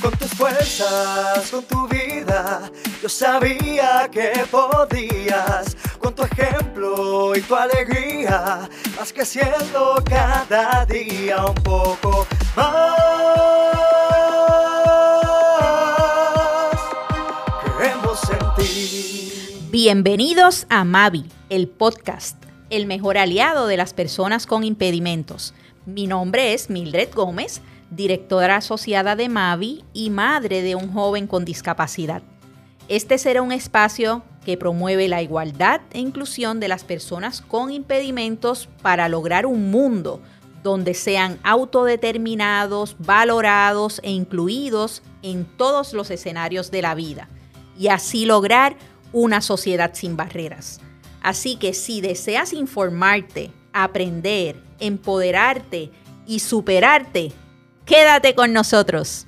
con tus fuerzas, con tu vida. Yo sabía que podías, con tu ejemplo y tu alegría, vas creciendo cada día un poco más. Creemos en ti. Bienvenidos a Mavi, el podcast, el mejor aliado de las personas con impedimentos. Mi nombre es Mildred Gómez directora asociada de Mavi y madre de un joven con discapacidad. Este será un espacio que promueve la igualdad e inclusión de las personas con impedimentos para lograr un mundo donde sean autodeterminados, valorados e incluidos en todos los escenarios de la vida y así lograr una sociedad sin barreras. Así que si deseas informarte, aprender, empoderarte y superarte, Quédate con nosotros.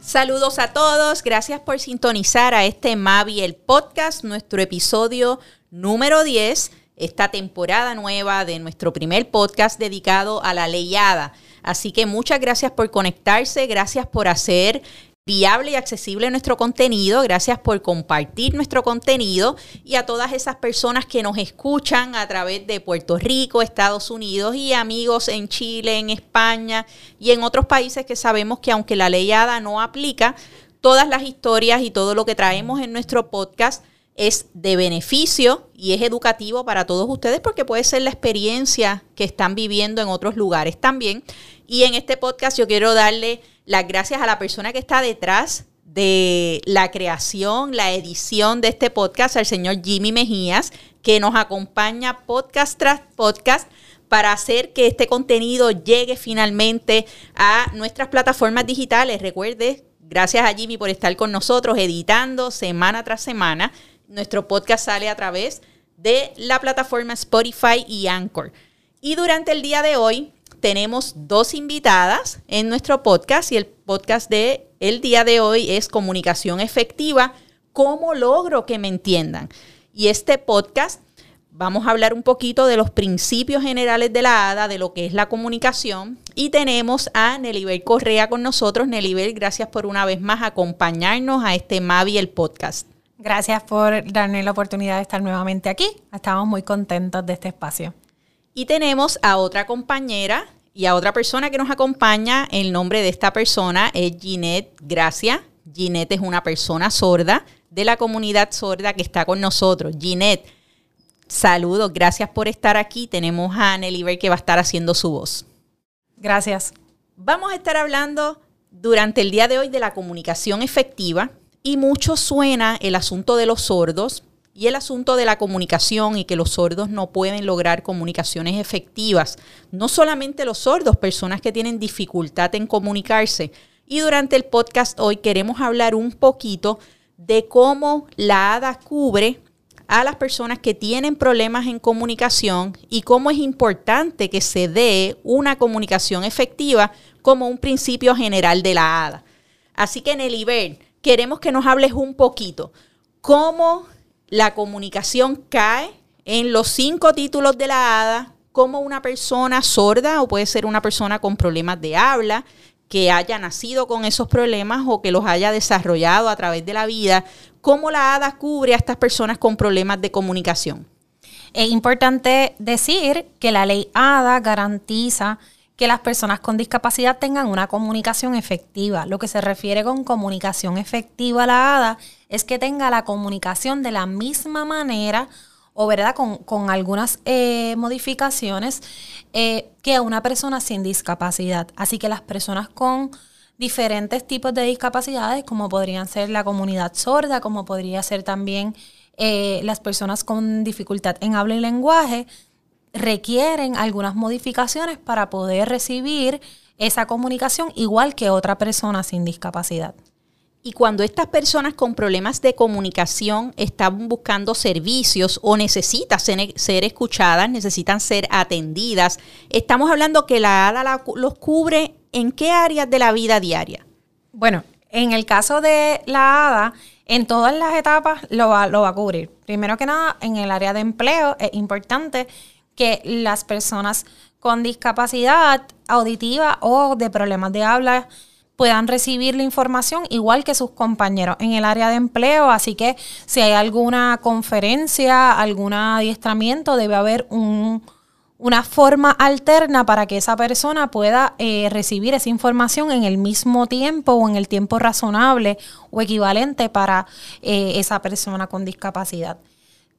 Saludos a todos, gracias por sintonizar a este Mavi el podcast, nuestro episodio número 10, esta temporada nueva de nuestro primer podcast dedicado a la leyada. Así que muchas gracias por conectarse, gracias por hacer viable y accesible nuestro contenido. Gracias por compartir nuestro contenido y a todas esas personas que nos escuchan a través de Puerto Rico, Estados Unidos y amigos en Chile, en España y en otros países que sabemos que aunque la ley ADA no aplica, todas las historias y todo lo que traemos en nuestro podcast es de beneficio y es educativo para todos ustedes porque puede ser la experiencia que están viviendo en otros lugares también. Y en este podcast yo quiero darle las gracias a la persona que está detrás de la creación, la edición de este podcast, al señor Jimmy Mejías, que nos acompaña podcast tras podcast para hacer que este contenido llegue finalmente a nuestras plataformas digitales. Recuerde, gracias a Jimmy por estar con nosotros editando semana tras semana. Nuestro podcast sale a través de la plataforma Spotify y Anchor. Y durante el día de hoy tenemos dos invitadas en nuestro podcast y el podcast de el día de hoy es comunicación efectiva, cómo logro que me entiendan. Y este podcast vamos a hablar un poquito de los principios generales de la ADA, de lo que es la comunicación. Y tenemos a Nelibel Correa con nosotros. Nelibel, gracias por una vez más acompañarnos a este Mavi, el podcast. Gracias por darme la oportunidad de estar nuevamente aquí. Estamos muy contentos de este espacio. Y tenemos a otra compañera y a otra persona que nos acompaña. El nombre de esta persona es Ginette Gracia. Ginette es una persona sorda de la comunidad sorda que está con nosotros. Ginette, saludos, gracias por estar aquí. Tenemos a Nelly que va a estar haciendo su voz. Gracias. Vamos a estar hablando durante el día de hoy de la comunicación efectiva y mucho suena el asunto de los sordos, y el asunto de la comunicación y que los sordos no pueden lograr comunicaciones efectivas. No solamente los sordos, personas que tienen dificultad en comunicarse. Y durante el podcast hoy queremos hablar un poquito de cómo la ADA cubre a las personas que tienen problemas en comunicación y cómo es importante que se dé una comunicación efectiva como un principio general de la ADA. Así que en el IBER queremos que nos hables un poquito cómo la comunicación cae en los cinco títulos de la ADA como una persona sorda o puede ser una persona con problemas de habla que haya nacido con esos problemas o que los haya desarrollado a través de la vida, cómo la ADA cubre a estas personas con problemas de comunicación. Es importante decir que la ley ADA garantiza que las personas con discapacidad tengan una comunicación efectiva. Lo que se refiere con comunicación efectiva la ADA es que tenga la comunicación de la misma manera o verdad con, algunas eh, modificaciones eh, que una persona sin discapacidad. Así que las personas con diferentes tipos de discapacidades, como podrían ser la comunidad sorda, como podría ser también eh, las personas con dificultad en habla y lenguaje, requieren algunas modificaciones para poder recibir esa comunicación igual que otra persona sin discapacidad. Y cuando estas personas con problemas de comunicación están buscando servicios o necesitan ser, escuchadas, necesitan ser atendidas, estamos hablando que la ADA los cubre en qué áreas de la vida diaria. Bueno, en el caso de la ADA, en todas las etapas lo va, lo va a cubrir. Primero que nada, en el área de empleo es importante que las personas con discapacidad auditiva o de problemas de habla puedan recibir la información igual que sus compañeros en el área de empleo. Así que si hay alguna conferencia, algún adiestramiento, debe haber una forma alterna para que esa persona pueda eh, recibir esa información en el mismo tiempo o en el tiempo razonable o equivalente para eh, esa persona con discapacidad.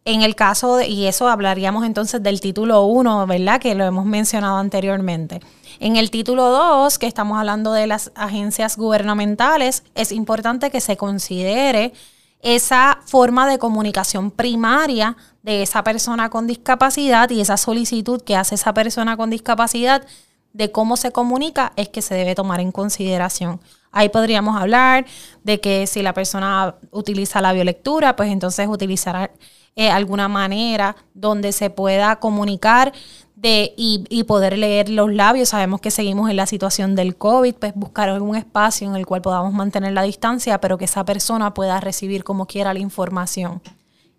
En el caso, de, y eso hablaríamos entonces del título 1, ¿verdad? Que lo hemos mencionado anteriormente. En el título 2, que estamos hablando de las agencias gubernamentales, es importante que se considere esa forma de comunicación primaria de esa persona con discapacidad y esa solicitud que hace esa persona con discapacidad de cómo se comunica es que se debe tomar en consideración. Ahí podríamos hablar de que si la persona utiliza la biolectura, pues entonces utilizará eh, alguna manera donde se pueda comunicar de, y, poder leer los labios. Sabemos que seguimos en la situación del COVID, pues buscar algún espacio en el cual podamos mantener la distancia, pero que esa persona pueda recibir como quiera la información.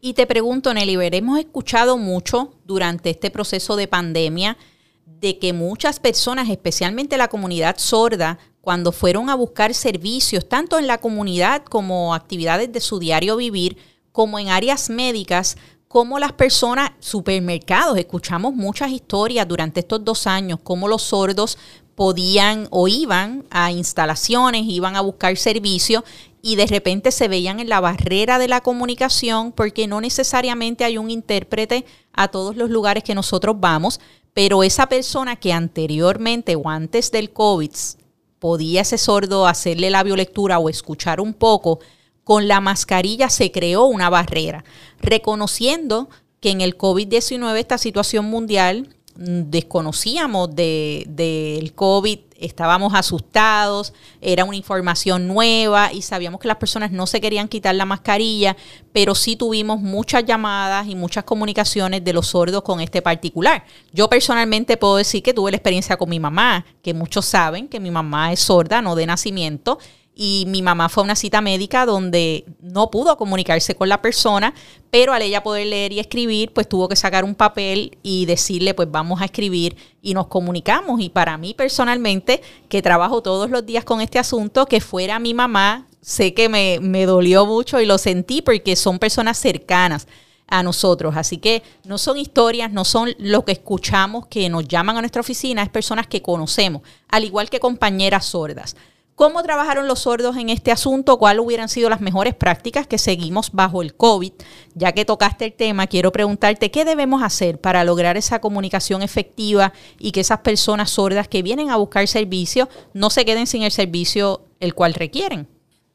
Y te pregunto, Nelly, hemos escuchado mucho durante este proceso de pandemia de que muchas personas, especialmente la comunidad sorda, cuando fueron a buscar servicios, tanto en la comunidad como actividades de su diario vivir, como en áreas médicas, como las personas, supermercados, escuchamos muchas historias durante estos dos años, cómo los sordos podían o iban a instalaciones, iban a buscar servicios y de repente se veían en la barrera de la comunicación porque no necesariamente hay un intérprete a todos los lugares que nosotros vamos, pero esa persona que anteriormente o antes del COVID podía ese sordo hacerle la biolectura o escuchar un poco, con la mascarilla se creó una barrera, reconociendo que en el COVID-19, esta situación mundial, mm, desconocíamos del de, COVID, estábamos asustados, era una información nueva y sabíamos que las personas no se querían quitar la mascarilla, pero sí tuvimos muchas llamadas y muchas comunicaciones de los sordos con este particular. Yo personalmente puedo decir que tuve la experiencia con mi mamá, que muchos saben que mi mamá es sorda, no de nacimiento, y mi mamá fue a una cita médica donde no pudo comunicarse con la persona, pero al ella poder leer y escribir, pues tuvo que sacar un papel y decirle, pues vamos a escribir y nos comunicamos. Y para mí personalmente, que trabajo todos los días con este asunto, que fuera mi mamá, sé que me, me dolió mucho y lo sentí porque son personas cercanas a nosotros. Así que no son historias, no son lo que escuchamos que nos llaman a nuestra oficina, es personas que conocemos, al igual que compañeras sordas. ¿Cómo trabajaron los sordos en este asunto? ¿Cuáles hubieran sido las mejores prácticas que seguimos bajo el COVID? Ya que tocaste el tema, quiero preguntarte qué debemos hacer para lograr esa comunicación efectiva y que esas personas sordas que vienen a buscar servicio no se queden sin el servicio el cual requieren.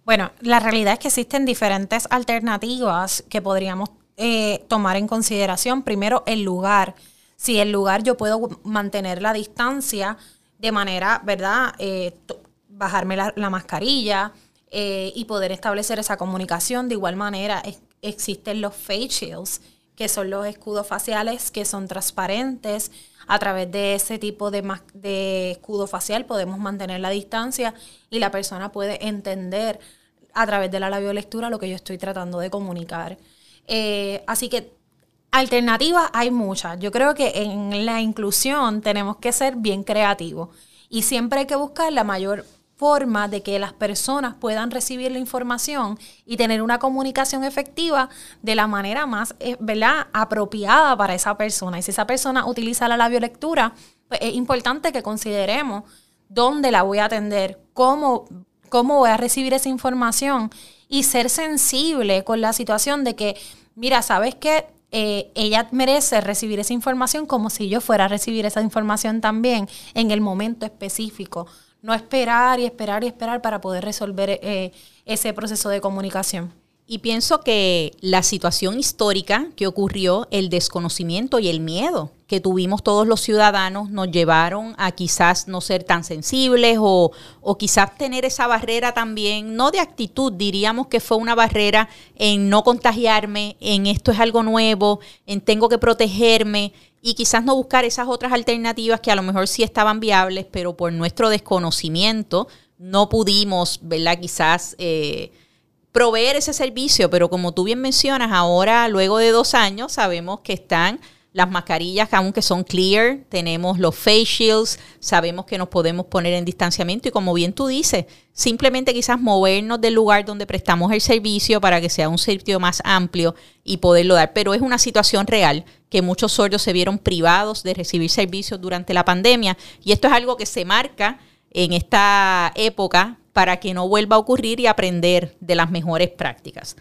Bueno, la realidad es que existen diferentes alternativas que podríamos eh, tomar en consideración. Primero, el lugar. Si el lugar yo puedo mantener la distancia de manera, ¿verdad? Eh, bajarme la, mascarilla eh, y poder establecer esa comunicación. De igual manera, existen los face shields, que son los escudos faciales que son transparentes. A través de ese tipo de, de escudo facial podemos mantener la distancia y la persona puede entender a través de la labiolectura lo que yo estoy tratando de comunicar. Eh, así que alternativas hay muchas. Yo creo que en la inclusión tenemos que ser bien creativos y siempre hay que buscar la mayor de que las personas puedan recibir la información y tener una comunicación efectiva de la manera más eh, ¿verdad? apropiada para esa persona. Y si esa persona utiliza la labiolectura, pues es importante que consideremos dónde la voy a atender, cómo, cómo voy a recibir esa información y ser sensible con la situación de que, mira, ¿sabes qué? Eh, ella merece recibir esa información como si yo fuera a recibir esa información también en el momento específico no esperar y esperar y esperar para poder resolver eh, ese proceso de comunicación. Y pienso que la situación histórica que ocurrió, el desconocimiento y el miedo que tuvimos todos los ciudadanos nos llevaron a quizás no ser tan sensibles o, o, quizás tener esa barrera también, no de actitud, diríamos que fue una barrera en no contagiarme, en esto es algo nuevo, en tengo que protegerme y quizás no buscar esas otras alternativas que a lo mejor sí estaban viables, pero por nuestro desconocimiento no pudimos, ¿verdad? Quizás eh, proveer ese servicio, pero como tú bien mencionas, ahora, luego de dos años, sabemos que están las mascarillas, aunque son clear, tenemos los face shields, sabemos que nos podemos poner en distanciamiento y como bien tú dices, simplemente quizás movernos del lugar donde prestamos el servicio para que sea un sitio más amplio y poderlo dar. Pero es una situación real que muchos sordos se vieron privados de recibir servicios durante la pandemia y esto es algo que se marca en esta época para que no vuelva a ocurrir y aprender de las mejores prácticas.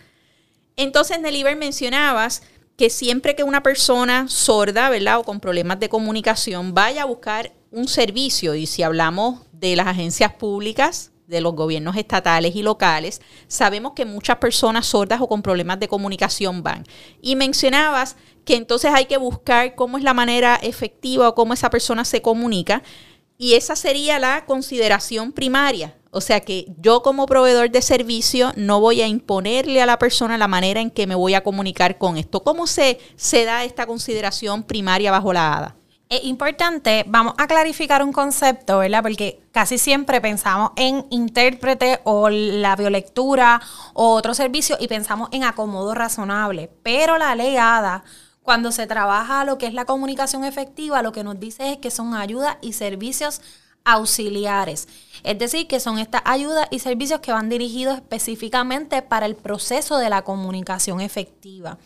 Entonces, Neliber, mencionabas que siempre que una persona sorda, ¿verdad? O con problemas de comunicación vaya a buscar un servicio, y si hablamos de las agencias públicas, de los gobiernos estatales y locales, sabemos que muchas personas sordas o con problemas de comunicación van. Y mencionabas que entonces hay que buscar cómo es la manera efectiva o cómo esa persona se comunica. Y esa sería la consideración primaria, o sea que yo como proveedor de servicio no voy a imponerle a la persona la manera en que me voy a comunicar con esto. ¿Cómo se, se da esta consideración primaria bajo la ADA? Es importante, vamos a clarificar un concepto, ¿verdad? Porque casi siempre pensamos en intérprete o la biolectura o otro servicio y pensamos en acomodo razonable. Pero la ley ADA, cuando se trabaja lo que es la comunicación efectiva, lo que nos dice es que son ayudas y servicios auxiliares. Es decir, que son estas ayudas y servicios que van dirigidos específicamente para el proceso de la comunicación efectiva.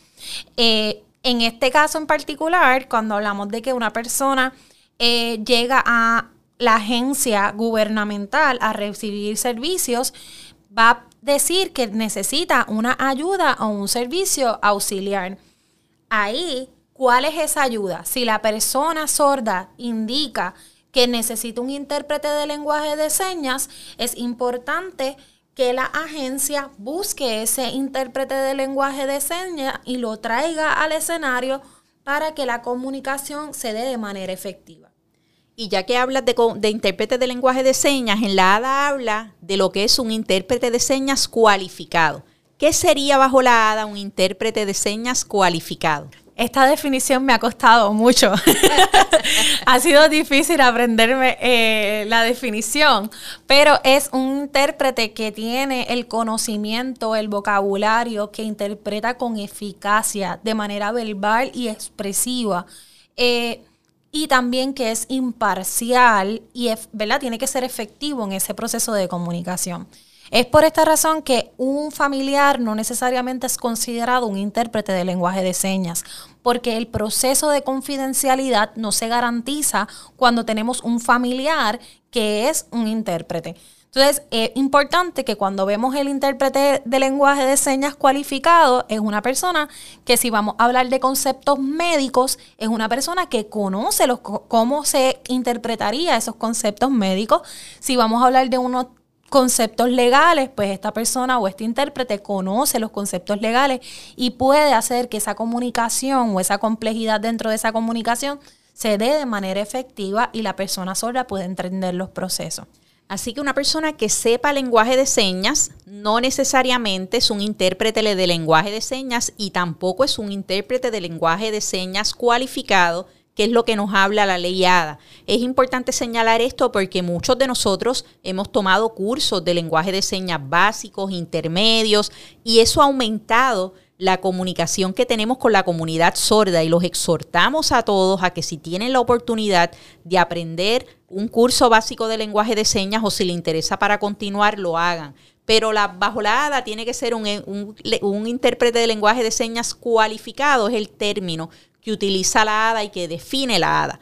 Eh, en este caso en particular, cuando hablamos de que una persona eh, llega a la agencia gubernamental a recibir servicios, va a decir que necesita una ayuda o un servicio auxiliar. Ahí, ¿cuál es esa ayuda? Si la persona sorda indica que necesita un intérprete de lenguaje de señas, es importante que la agencia busque ese intérprete de lenguaje de señas y lo traiga al escenario para que la comunicación se dé de manera efectiva. Y ya que hablas de, de, intérprete de lenguaje de señas, en la ADA habla de lo que es un intérprete de señas cualificado. ¿Qué sería bajo la ADA un intérprete de señas cualificado? esta definición me ha costado mucho. ha sido difícil aprenderme eh, la definición, pero es un intérprete que tiene el conocimiento, el vocabulario, que interpreta con eficacia, de manera verbal y expresiva. Eh, y también que es imparcial y ¿verdad? tiene que ser efectivo en ese proceso de comunicación. Es por esta razón que un familiar no necesariamente es considerado un intérprete de lenguaje de señas, porque el proceso de confidencialidad no se garantiza cuando tenemos un familiar que es un intérprete. Entonces, es importante que cuando vemos el intérprete de lenguaje de señas cualificado, es una persona que si vamos a hablar de conceptos médicos, es una persona que conoce los, cómo se interpretaría esos conceptos médicos. Si vamos a hablar de unos conceptos legales, pues esta persona o este intérprete conoce los conceptos legales y puede hacer que esa comunicación o esa complejidad dentro de esa comunicación se dé de manera efectiva y la persona sorda puede entender los procesos. Así que una persona que sepa lenguaje de señas no necesariamente es un intérprete de lenguaje de señas y tampoco es un intérprete de lenguaje de señas cualificado que es lo que nos habla la ley ADA. Es importante señalar esto porque muchos de nosotros hemos tomado cursos de lenguaje de señas básicos, intermedios, y eso ha aumentado la comunicación que tenemos con la comunidad sorda y los exhortamos a todos a que si tienen la oportunidad de aprender un curso básico de lenguaje de señas o si le interesa para continuar, lo hagan. Pero la, bajo la ADA tiene que ser un, un intérprete de lenguaje de señas cualificado, es el término que utiliza la hada y que define la hada.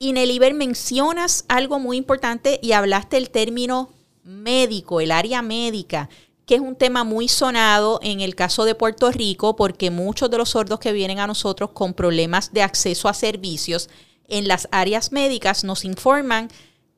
Y Neliber mencionas algo muy importante y hablaste el término médico, el área médica, que es un tema muy sonado en el caso de Puerto Rico porque muchos de los sordos que vienen a nosotros con problemas de acceso a servicios en las áreas médicas nos informan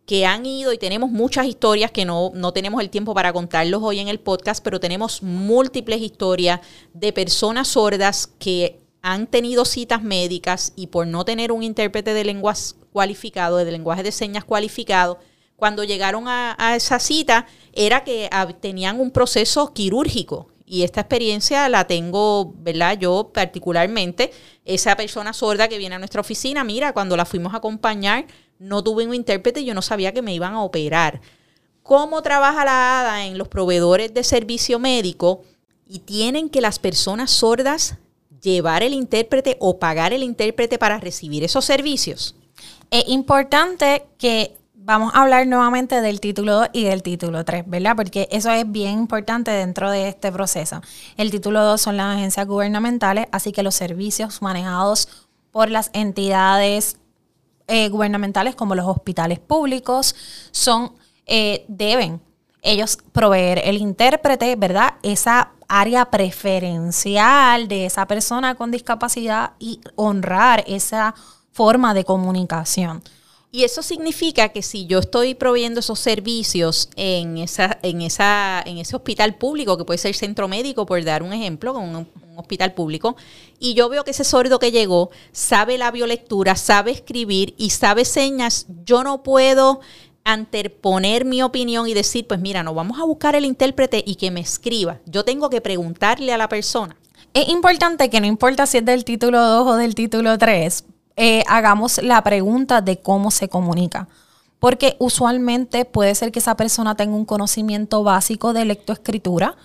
que han ido y tenemos muchas historias que no, no tenemos el tiempo para contarlos hoy en el podcast, pero tenemos múltiples historias de personas sordas que han tenido citas médicas y por no tener un intérprete de lenguas cualificado, de lenguaje de señas cualificado, cuando llegaron a, esa cita era que tenían un proceso quirúrgico. Y esta experiencia la tengo, ¿verdad? Yo particularmente, esa persona sorda que viene a nuestra oficina, mira, cuando la fuimos a acompañar, no tuve un intérprete y yo no sabía que me iban a operar. ¿Cómo trabaja la ADA en los proveedores de servicio médico? Y tienen que las personas sordas llevar el intérprete o pagar el intérprete para recibir esos servicios? Es importante que vamos a hablar nuevamente del título 2 y del título 3, ¿verdad? Porque eso es bien importante dentro de este proceso. El título 2 son las agencias gubernamentales, así que los servicios manejados por las entidades eh, gubernamentales como los hospitales públicos son, eh, deben ellos proveer el intérprete, ¿verdad? Esa área preferencial de esa persona con discapacidad y honrar esa forma de comunicación. Y eso significa que si yo estoy proveyendo esos servicios en esa, en esa, en ese hospital público, que puede ser centro médico, por dar un ejemplo, un, un hospital público, y yo veo que ese sordo que llegó sabe la biolectura, sabe escribir y sabe señas, yo no puedo anteponer mi opinión y decir, pues mira, no vamos a buscar el intérprete y que me escriba. Yo tengo que preguntarle a la persona. Es importante que no importa si es del título 2 o del título 3, eh, hagamos la pregunta de cómo se comunica. Porque usualmente puede ser que esa persona tenga un conocimiento básico de lectoescritura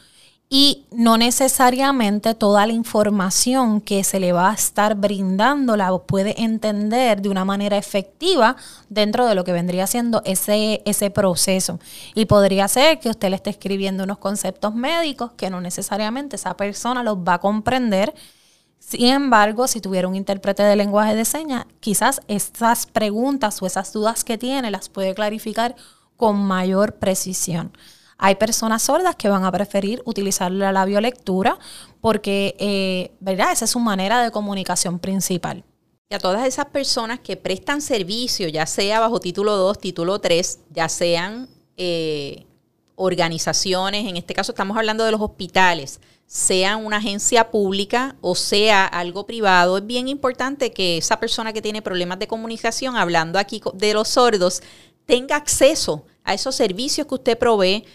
y no necesariamente toda la información que se le va a estar brindando la puede entender de una manera efectiva dentro de lo que vendría siendo ese, ese proceso. Y podría ser que usted le esté escribiendo unos conceptos médicos que no necesariamente esa persona los va a comprender sin embargo, si tuviera un intérprete de lenguaje de señas, quizás esas preguntas o esas dudas que tiene las puede clarificar con mayor precisión. Hay personas sordas que van a preferir utilizar la labiolectura porque, eh, ¿verdad? Esa es su manera de comunicación principal. Y a todas esas personas que prestan servicio, ya sea bajo título 2, título 3, ya sean eh, organizaciones, en este caso estamos hablando de los hospitales, sea una agencia pública o sea algo privado, es bien importante que esa persona que tiene problemas de comunicación, hablando aquí de los sordos, tenga acceso a esos servicios que usted provee,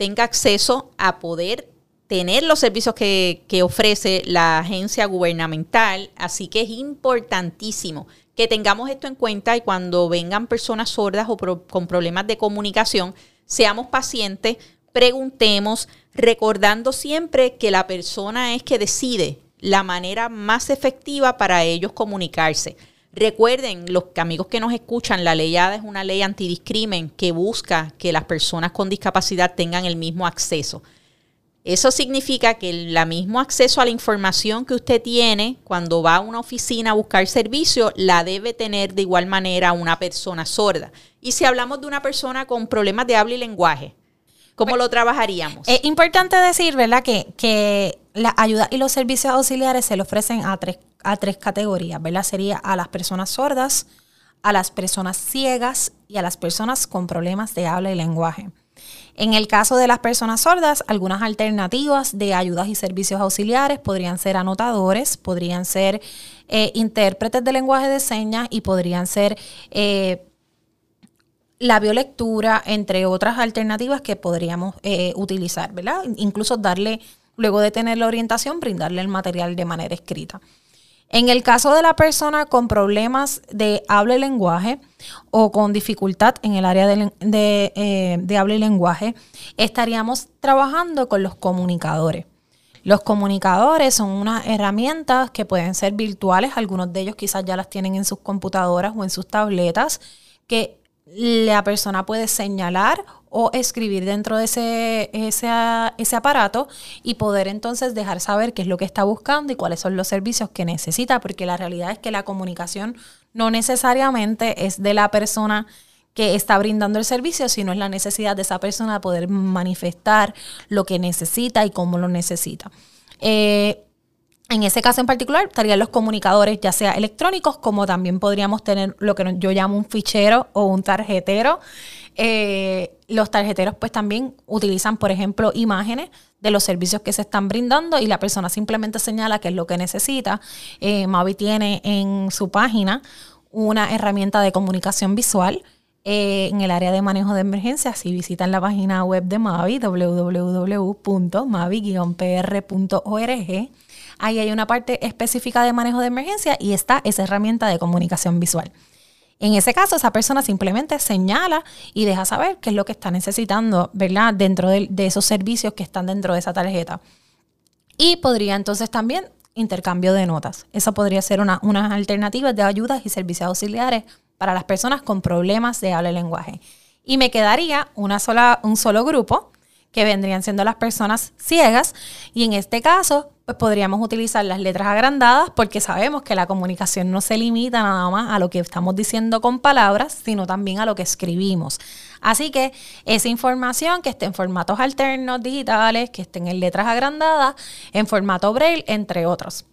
tenga acceso a poder tener los servicios que, ofrece la agencia gubernamental. Así que es importantísimo que tengamos esto en cuenta y cuando vengan personas sordas o con problemas de comunicación, seamos pacientes, preguntemos, recordando siempre que la persona es que decide la manera más efectiva para ellos comunicarse. Recuerden, los amigos que nos escuchan, la ley ADA es una ley antidiscrimen que busca que las personas con discapacidad tengan el mismo acceso. Eso significa que el mismo acceso a la información que usted tiene cuando va a una oficina a buscar servicio, la debe tener de igual manera una persona sorda. Y si hablamos de una persona con problemas de habla y lenguaje, ¿Cómo lo trabajaríamos? Es importante decir, ¿verdad?, que, que la ayuda y los servicios auxiliares se le ofrecen a tres, a tres categorías, ¿verdad? Sería a las personas sordas, a las personas ciegas y a las personas con problemas de habla y lenguaje. En el caso de las personas sordas, algunas alternativas de ayudas y servicios auxiliares podrían ser anotadores, podrían ser eh, intérpretes de lenguaje de señas y podrían ser eh, la biolectura, entre otras alternativas que podríamos eh, utilizar, ¿verdad? Incluso darle, luego de tener la orientación, brindarle el material de manera escrita. En el caso de la persona con problemas de habla y lenguaje o con dificultad en el área de, eh, habla y lenguaje, estaríamos trabajando con los comunicadores. Los comunicadores son unas herramientas que pueden ser virtuales, algunos de ellos quizás ya las tienen en sus computadoras o en sus tabletas, que la persona puede señalar o escribir dentro de ese, ese, aparato y poder entonces dejar saber qué es lo que está buscando y cuáles son los servicios que necesita, porque la realidad es que la comunicación no necesariamente es de la persona que está brindando el servicio, sino es la necesidad de esa persona de poder manifestar lo que necesita y cómo lo necesita. Eh, en ese caso en particular estarían los comunicadores, ya sea electrónicos, como también podríamos tener lo que yo llamo un fichero o un tarjetero. Eh, los tarjeteros pues también utilizan, por ejemplo, imágenes de los servicios que se están brindando y la persona simplemente señala qué es lo que necesita. Eh, Mavi tiene en su página una herramienta de comunicación visual eh, en el área de manejo de emergencias. Si visitan la página web de Mavi, www.mavi-pr.org, Ahí hay una parte específica de manejo de emergencia y está esa herramienta de comunicación visual. En ese caso, esa persona simplemente señala y deja saber qué es lo que está necesitando, ¿verdad? Dentro de, esos servicios que están dentro de esa tarjeta. Y podría entonces también intercambio de notas. Esa podría ser una, unas alternativas de ayudas y servicios auxiliares para las personas con problemas de habla y lenguaje. Y me quedaría una sola, un solo grupo, que vendrían siendo las personas ciegas, y en este caso, pues podríamos utilizar las letras agrandadas porque sabemos que la comunicación no se limita nada más a lo que estamos diciendo con palabras, sino también a lo que escribimos. Así que esa información que esté en formatos alternos digitales, que estén en letras agrandadas, en formato braille, entre otros.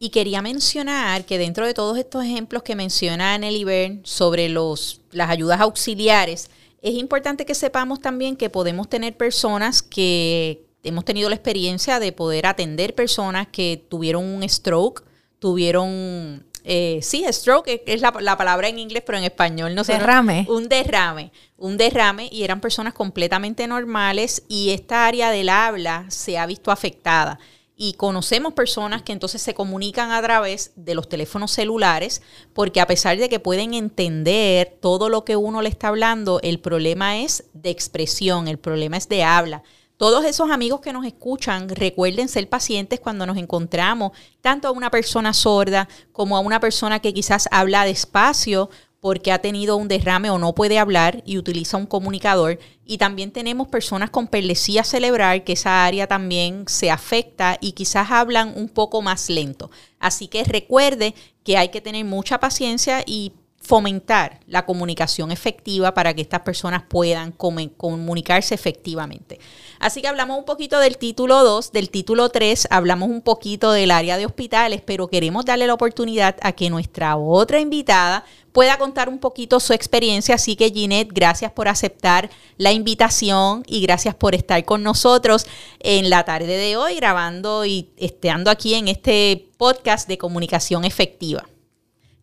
Y quería mencionar que dentro de todos estos ejemplos que menciona Bern sobre los, las ayudas auxiliares, es importante que sepamos también que podemos tener personas que hemos tenido la experiencia de poder atender personas que tuvieron un stroke, tuvieron eh, sí, stroke es la, palabra en inglés, pero en español no sé. Derrame. Un derrame, un derrame y eran personas completamente normales y esta área del habla se ha visto afectada y conocemos personas que entonces se comunican a través de los teléfonos celulares porque a pesar de que pueden entender todo lo que uno le está hablando, el problema es de expresión, el problema es de habla. Todos esos amigos que nos escuchan, recuerden ser pacientes cuando nos encontramos tanto a una persona sorda como a una persona que quizás habla despacio porque ha tenido un derrame o no puede hablar y utiliza un comunicador. Y también tenemos personas con perlesía cerebral, que esa área también se afecta y quizás hablan un poco más lento. Así que recuerde que hay que tener mucha paciencia y fomentar la comunicación efectiva para que estas personas puedan comunicarse efectivamente. Así que hablamos un poquito del título 2, del título 3, hablamos un poquito del área de hospitales, pero queremos darle la oportunidad a que nuestra otra invitada pueda contar un poquito su experiencia. Así que Ginette, gracias por aceptar la invitación y gracias por estar con nosotros en la tarde de hoy grabando y estando aquí en este podcast de comunicación efectiva.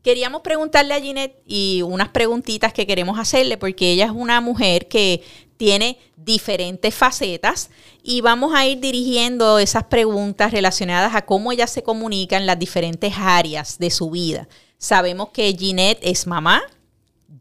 Queríamos preguntarle a Ginette y unas preguntitas que queremos hacerle porque ella es una mujer que tiene diferentes facetas y vamos a ir dirigiendo esas preguntas relacionadas a cómo ella se comunica en las diferentes áreas de su vida. Sabemos que Ginette es mamá,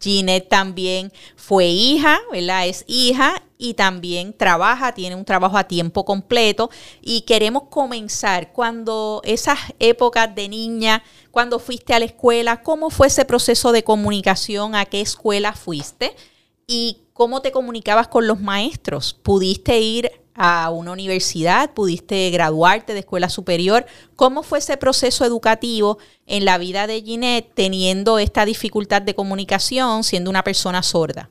Ginette también fue hija, ¿verdad? Es hija y también trabaja, tiene un trabajo a tiempo completo y queremos comenzar cuando esas épocas de niña, cuando fuiste a la escuela, ¿cómo fue ese proceso de comunicación? ¿A qué escuela fuiste? ¿Y cómo te comunicabas con los maestros? ¿Pudiste ir a una universidad, pudiste graduarte de escuela superior. ¿Cómo fue ese proceso educativo en la vida de Ginette teniendo esta dificultad de comunicación siendo una persona sorda?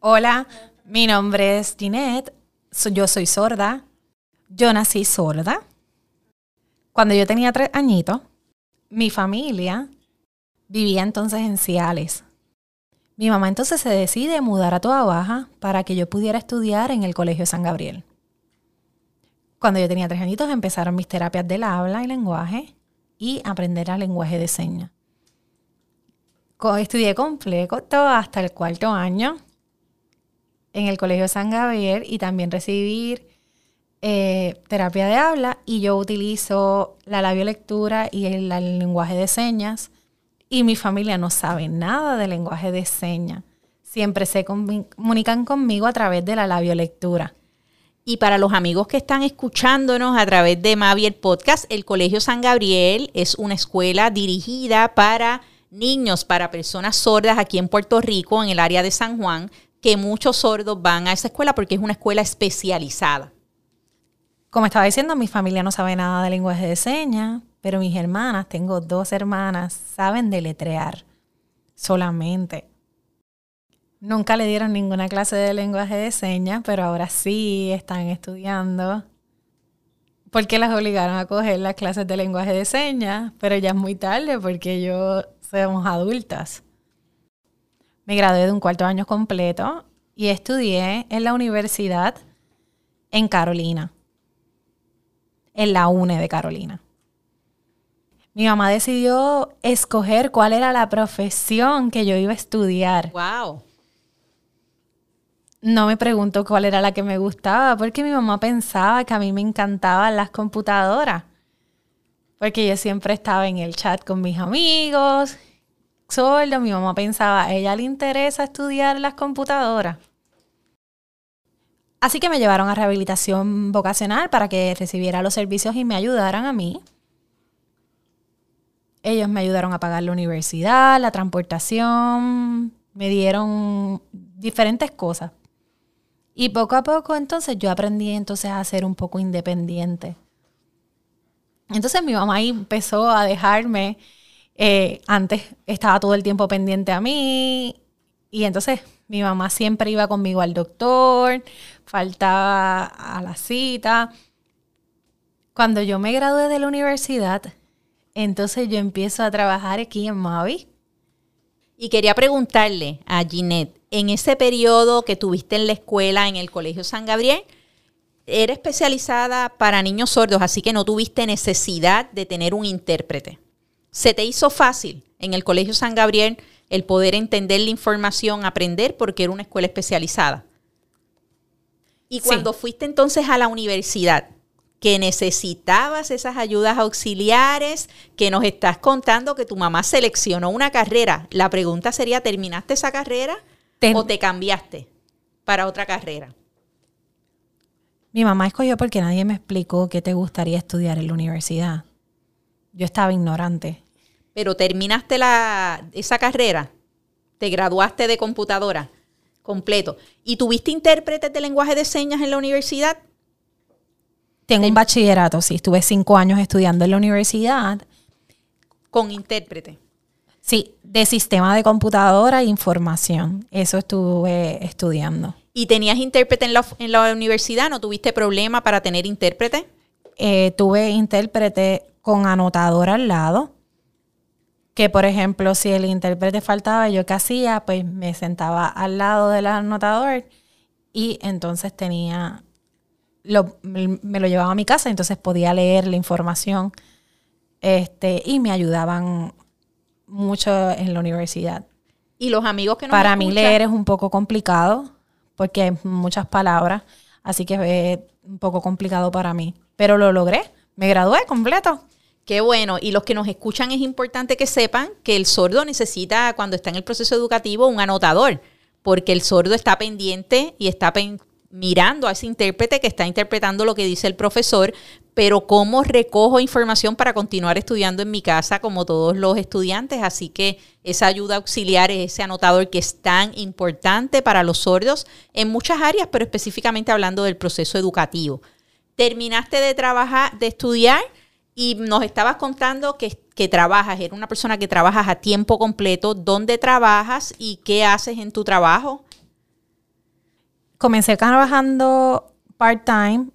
Hola, mi nombre es Ginette, yo soy sorda, yo nací sorda. Cuando yo tenía tres añitos, mi familia vivía entonces en Ciales. Mi mamá entonces se decide mudar a Toa Baja para que yo pudiera estudiar en el Colegio San Gabriel. Cuando yo tenía tres añitos empezaron mis terapias del habla y lenguaje y aprender el lenguaje de señas. Estudié completo hasta el cuarto año en el Colegio San Gabriel y también recibí eh, terapia de habla y yo utilizo la labiolectura y el lenguaje de señas y mi familia no sabe nada de lenguaje de señas. Siempre se comunican conmigo a través de la labiolectura. Y para los amigos que están escuchándonos a través de Mavi el podcast, el Colegio San Gabriel es una escuela dirigida para niños, para personas sordas aquí en Puerto Rico, en el área de San Juan, que muchos sordos van a esa escuela porque es una escuela especializada. Como estaba diciendo, mi familia no sabe nada de lenguaje de señas, pero mis hermanas, tengo dos hermanas, saben deletrear solamente. Nunca le dieron ninguna clase de lenguaje de señas, pero ahora sí están estudiando. Porque las obligaron a coger las clases de lenguaje de señas, pero ya es muy tarde porque yo somos adultas. Me gradué de un cuarto año completo y estudié en la universidad en Carolina, en la UNE de Carolina mi mamá decidió escoger cuál era la profesión que yo iba a estudiar. Wow. No me preguntó cuál era la que me gustaba, porque mi mamá pensaba que a mí me encantaban las computadoras. Porque yo siempre estaba en el chat con mis amigos, solo. Mi mamá pensaba, a ella le interesa estudiar las computadoras. Así que me llevaron a rehabilitación vocacional para que recibiera los servicios y me ayudaran a mí. Ellos me ayudaron a pagar la universidad, la transportación, me dieron diferentes cosas. Y poco a poco entonces yo aprendí entonces a ser un poco independiente. Entonces mi mamá ahí empezó a dejarme, eh, antes estaba todo el tiempo pendiente a mí y entonces mi mamá siempre iba conmigo al doctor, faltaba a la cita. Cuando yo me gradué de la universidad, entonces yo empiezo a trabajar aquí en Mavi. Y quería preguntarle a Ginette, en ese periodo que tuviste en la escuela, en el Colegio San Gabriel, era especializada para niños sordos, así que no tuviste necesidad de tener un intérprete. ¿Se te hizo fácil en el Colegio San Gabriel el poder entender la información, aprender, porque era una escuela especializada? Y cuando fuiste entonces a la universidad, que necesitabas esas ayudas auxiliares, que nos estás contando que tu mamá seleccionó una carrera, la pregunta sería, ¿terminaste esa carrera o te cambiaste para otra carrera? Mi mamá escogió porque nadie me explicó qué te gustaría estudiar en la universidad. Yo estaba ignorante. Pero terminaste la, esa carrera, te graduaste de computadora completo. ¿Y tuviste intérpretes de lenguaje de señas en la universidad? Tengo un bachillerato, sí. Estuve cinco años estudiando en la universidad. ¿Con intérprete? Sí, de sistema de computadora e información. Eso estuve estudiando. ¿Y tenías intérprete en la, en la universidad? ¿No tuviste problema para tener intérprete? Eh, tuve intérprete con anotador al lado que por ejemplo si el intérprete faltaba, yo qué hacía, pues me sentaba al lado del anotador y entonces tenía, lo, me lo llevaba a mi casa, entonces podía leer la información este, y me ayudaban mucho en la universidad. Y los amigos que no Para mí leer es un poco complicado porque hay muchas palabras, así que es un poco complicado para mí, pero lo logré, me gradué completo. Qué bueno. Y los que nos escuchan es importante que sepan que el sordo necesita, cuando está en el proceso educativo, un anotador, porque el sordo está pendiente y está mirando a ese intérprete que está interpretando lo que dice el profesor, pero cómo recojo información para continuar estudiando en mi casa como todos los estudiantes. Así que esa ayuda auxiliar es ese anotador que es tan importante para los sordos en muchas áreas, pero específicamente hablando del proceso educativo. Terminaste de trabajar, de estudiar y nos estabas contando que, que, trabajas, eres una persona que trabajas a tiempo completo. ¿Dónde trabajas y qué haces en tu trabajo? Comencé trabajando part-time.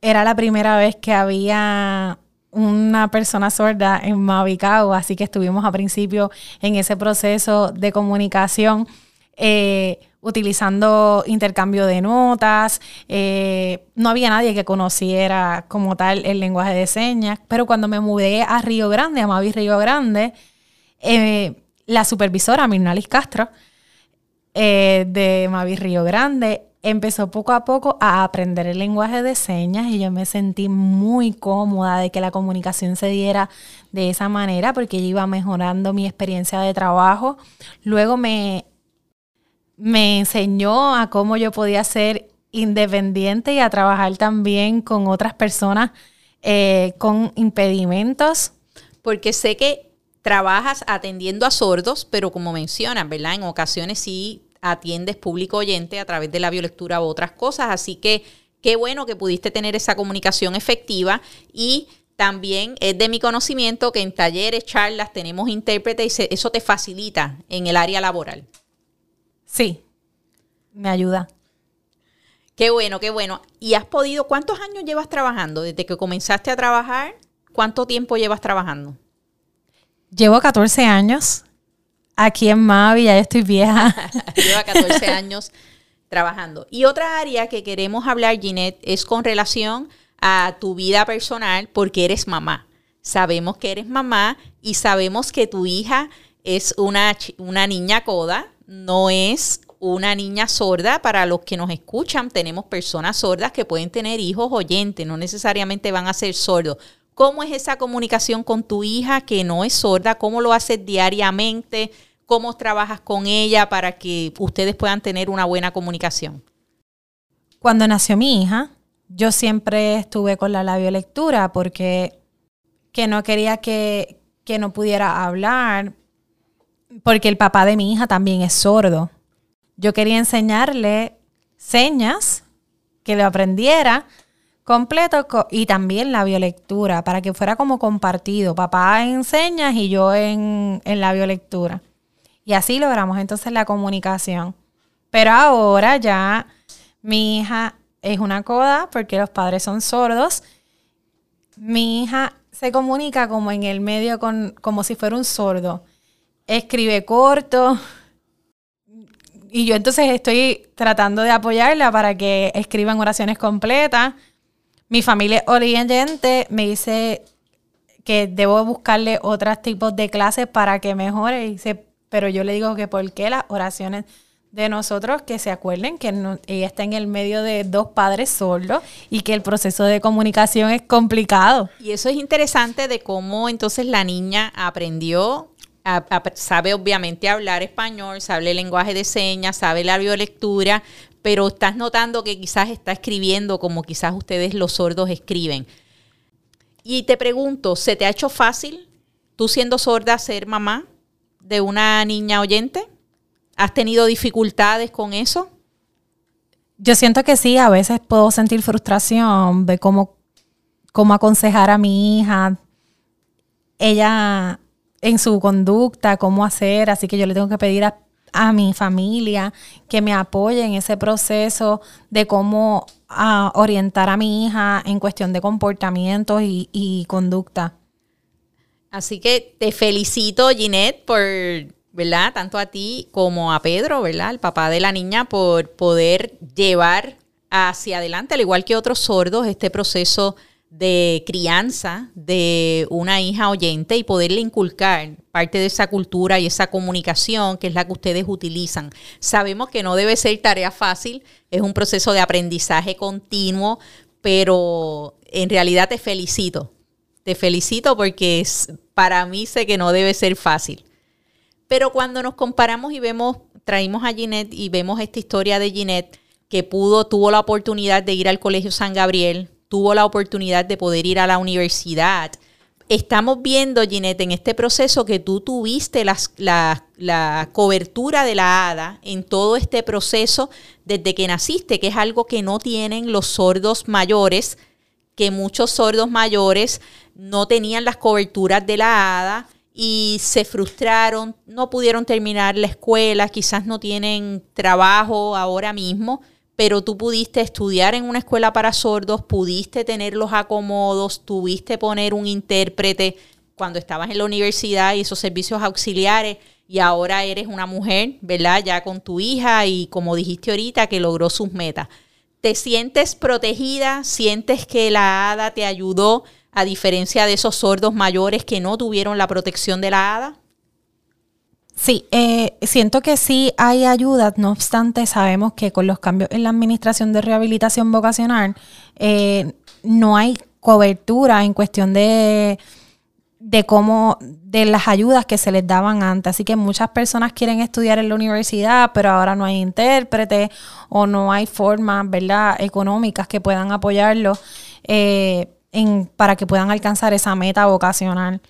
Era la primera vez que había una persona sorda en Mavicao, así que estuvimos a principio en ese proceso de comunicación. Eh, utilizando intercambio de notas. Eh, no había nadie que conociera como tal el lenguaje de señas, pero cuando me mudé a Río Grande, a Mavi Río Grande, eh, la supervisora Mirnalis Castro eh, de Mavi Río Grande empezó poco a poco a aprender el lenguaje de señas y yo me sentí muy cómoda de que la comunicación se diera de esa manera porque ella iba mejorando mi experiencia de trabajo. Luego me me enseñó a cómo yo podía ser independiente y a trabajar también con otras personas eh, con impedimentos. Porque sé que trabajas atendiendo a sordos, pero como mencionas, ¿verdad? En ocasiones sí atiendes público oyente a través de la biolectura u otras cosas, así que qué bueno que pudiste tener esa comunicación efectiva y también es de mi conocimiento que en talleres, charlas tenemos intérpretes y eso te facilita en el área laboral. Sí, me ayuda. Qué bueno, qué bueno. ¿Y has podido, cuántos años llevas trabajando? Desde que comenzaste a trabajar, ¿cuánto tiempo llevas trabajando? Llevo 14 años aquí en Mavi, ya estoy vieja. Lleva 14 años trabajando. Y otra área que queremos hablar, Ginette, es con relación a tu vida personal, porque eres mamá. Sabemos que eres mamá y sabemos que tu hija es una, una niña coda, no es una niña sorda. Para los que nos escuchan, tenemos personas sordas que pueden tener hijos oyentes, no necesariamente van a ser sordos. ¿Cómo es esa comunicación con tu hija que no es sorda? ¿Cómo lo haces diariamente? ¿Cómo trabajas con ella para que ustedes puedan tener una buena comunicación? Cuando nació mi hija, yo siempre estuve con la labiolectura porque que no quería que, que no pudiera hablar, porque el papá de mi hija también es sordo. Yo quería enseñarle señas, que lo aprendiera completo y también la biolectura, para que fuera como compartido, papá en señas y yo en, en la biolectura. Y así logramos entonces la comunicación. Pero ahora ya mi hija es una coda porque los padres son sordos. Mi hija se comunica como en el medio con como si fuera un sordo. Escribe corto. Y yo entonces estoy tratando de apoyarla para que escriban oraciones completas. Mi familia oyente me dice que debo buscarle otros tipos de clases para que mejore. Pero yo le digo que por qué las oraciones de nosotros que se acuerden que ella está en el medio de dos padres sordos y que el proceso de comunicación es complicado. Y eso es interesante de cómo entonces la niña aprendió, sabe obviamente hablar español, sabe el lenguaje de señas, sabe la biolectura, pero estás notando que quizás está escribiendo como quizás ustedes los sordos escriben. Y te pregunto, ¿se te ha hecho fácil tú siendo sorda ser mamá de una niña oyente? ¿Has tenido dificultades con eso? Yo siento que sí, a veces puedo sentir frustración de cómo, cómo aconsejar a mi hija, ella en su conducta, cómo hacer, así que yo le tengo que pedir a, mi familia que me apoye en ese proceso de cómo ah, orientar a mi hija en cuestión de comportamientos y, y conducta. Así que te felicito, Ginette, por ¿verdad? Tanto a ti como a Pedro, ¿verdad? El papá de la niña, por poder llevar hacia adelante, al igual que otros sordos, este proceso de crianza de una hija oyente y poderle inculcar parte de esa cultura y esa comunicación que es la que ustedes utilizan. Sabemos que no debe ser tarea fácil, es un proceso de aprendizaje continuo, pero en realidad te felicito. Te felicito porque para mí sé que no debe ser fácil. Pero cuando nos comparamos y vemos, traímos a Ginette y vemos esta historia de Ginette que pudo, tuvo la oportunidad de ir al Colegio San Gabriel, tuvo la oportunidad de poder ir a la universidad. Estamos viendo, Ginette, en este proceso que tú tuviste la, la cobertura de la ADA en todo este proceso desde que naciste, que es algo que no tienen los sordos mayores, que muchos sordos mayores no tenían las coberturas de la ADA y se frustraron, no pudieron terminar la escuela, quizás no tienen trabajo ahora mismo, pero tú pudiste estudiar en una escuela para sordos, pudiste tener los acomodos, tuviste poner un intérprete cuando estabas en la universidad y esos servicios auxiliares y ahora eres una mujer, ¿verdad? Ya con tu hija y como dijiste ahorita que logró sus metas. ¿Te sientes protegida? ¿Sientes que la hada te ayudó? a diferencia de esos sordos mayores que no tuvieron la protección de la hada? Sí, eh, siento que sí hay ayuda, no obstante sabemos que con los cambios en la administración de rehabilitación vocacional eh, no hay cobertura en cuestión de, de cómo, de las ayudas que se les daban antes. Así que muchas personas quieren estudiar en la universidad, pero ahora no hay intérprete o no hay formas, ¿verdad?, económicas que puedan apoyarlo. Eh, para que puedan alcanzar esa meta vocacional.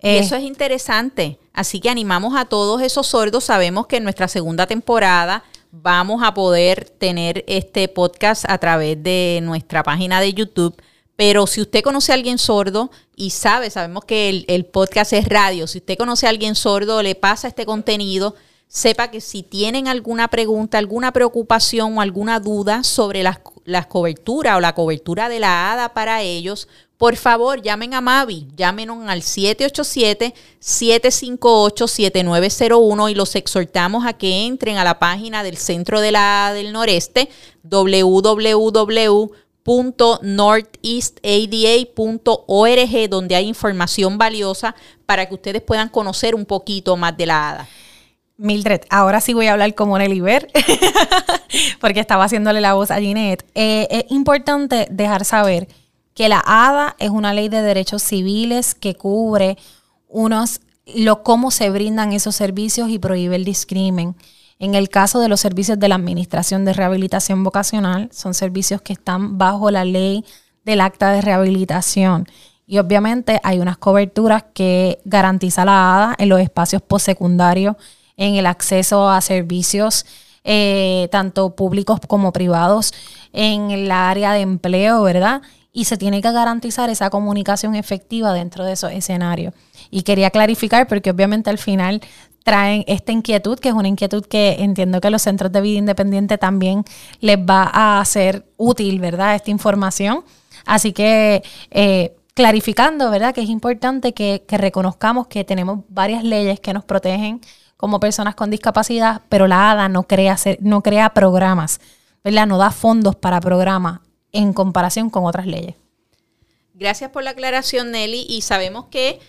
Y eso es interesante. Así que animamos a todos esos sordos. Sabemos que en nuestra segunda temporada vamos a poder tener este podcast a través de nuestra página de YouTube. Pero si usted conoce a alguien sordo y sabe, sabemos que el, el podcast es radio, si usted conoce a alguien sordo, le pasa este contenido, sepa que si tienen alguna pregunta, alguna preocupación o alguna duda sobre las, las coberturas o la cobertura de la ADA para ellos, por favor, llamen a Mavi, llámenos al 787-758-7901 y los exhortamos a que entren a la página del Centro de la ADA del Noreste, www.northeastada.org, donde hay información valiosa para que ustedes puedan conocer un poquito más de la ADA. Mildred, ahora sí voy a hablar como Nelly Ver, porque estaba haciéndole la voz a Ginette. Eh, es importante dejar saber que la ADA es una ley de derechos civiles que cubre unos lo cómo se brindan esos servicios y prohíbe el discrimen. En el caso de los servicios de la Administración de Rehabilitación Vocacional, son servicios que están bajo la ley del acta de rehabilitación. Y obviamente hay unas coberturas que garantiza la ADA en los espacios postsecundarios, en el acceso a servicios eh, tanto públicos como privados, en el área de empleo, ¿verdad? Y se tiene que garantizar esa comunicación efectiva dentro de esos escenarios. Y quería clarificar porque obviamente al final traen esta inquietud, que es una inquietud que entiendo que los centros de vida independiente también les va a ser útil, ¿verdad? Esta información. Así que eh, clarificando, ¿verdad? Que es importante que, reconozcamos que tenemos varias leyes que nos protegen como personas con discapacidad, pero la ADA no crea, no crea programas, ¿verdad? No da fondos para programas en comparación con otras leyes. Gracias por la aclaración, Nelly. Y sabemos que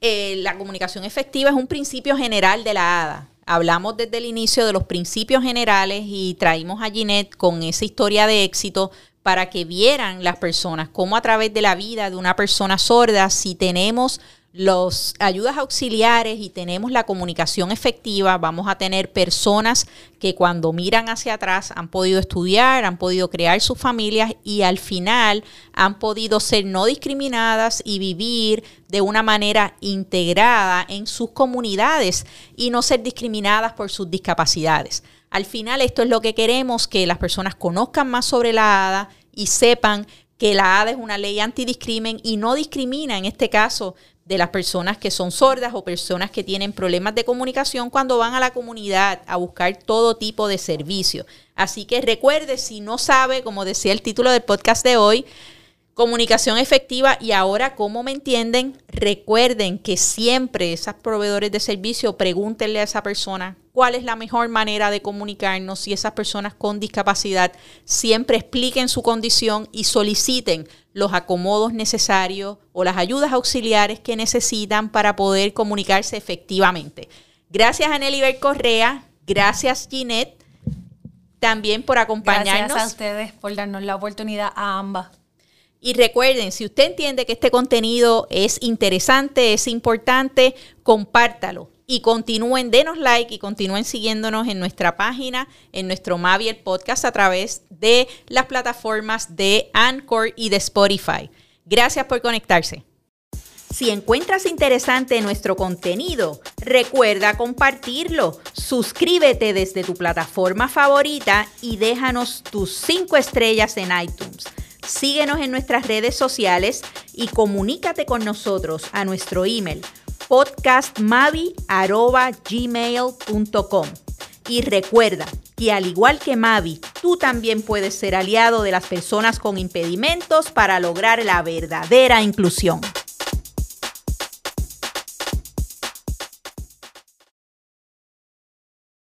eh, la comunicación efectiva es un principio general de la ADA. Hablamos desde el inicio de los principios generales y traímos a Ginette con esa historia de éxito para que vieran las personas cómo a través de la vida de una persona sorda, si tenemos las ayudas auxiliares y tenemos la comunicación efectiva, vamos a tener personas que cuando miran hacia atrás han podido estudiar, han podido crear sus familias y al final han podido ser no discriminadas y vivir de una manera integrada en sus comunidades y no ser discriminadas por sus discapacidades. Al final esto es lo que queremos, que las personas conozcan más sobre la ADA y sepan que la ADA es una ley antidiscrimen y no discrimina en este caso de las personas que son sordas o personas que tienen problemas de comunicación cuando van a la comunidad a buscar todo tipo de servicio. Así que recuerde, si no sabe, como decía el título del podcast de hoy, comunicación efectiva y ahora cómo me entienden, recuerden que siempre esos proveedores de servicio pregúntenle a esa persona cuál es la mejor manera de comunicarnos y esas personas con discapacidad siempre expliquen su condición y soliciten los acomodos necesarios o las ayudas auxiliares que necesitan para poder comunicarse efectivamente. Gracias a Nelly Correa, gracias Ginette, también por acompañarnos. Gracias a ustedes por darnos la oportunidad a ambas. Y recuerden, si usted entiende que este contenido es interesante, es importante, compártalo y continúen, denos like y continúen siguiéndonos en nuestra página, en nuestro Maviel Podcast a través de las plataformas de Anchor y de Spotify. Gracias por conectarse. Si encuentras interesante nuestro contenido, recuerda compartirlo. Suscríbete desde tu plataforma favorita y déjanos tus 5 estrellas en iTunes. Síguenos en nuestras redes sociales y comunícate con nosotros a nuestro email podcastmavi.gmail.com. Y recuerda que al igual que Mavi, tú también puedes ser aliado de las personas con impedimentos para lograr la verdadera inclusión.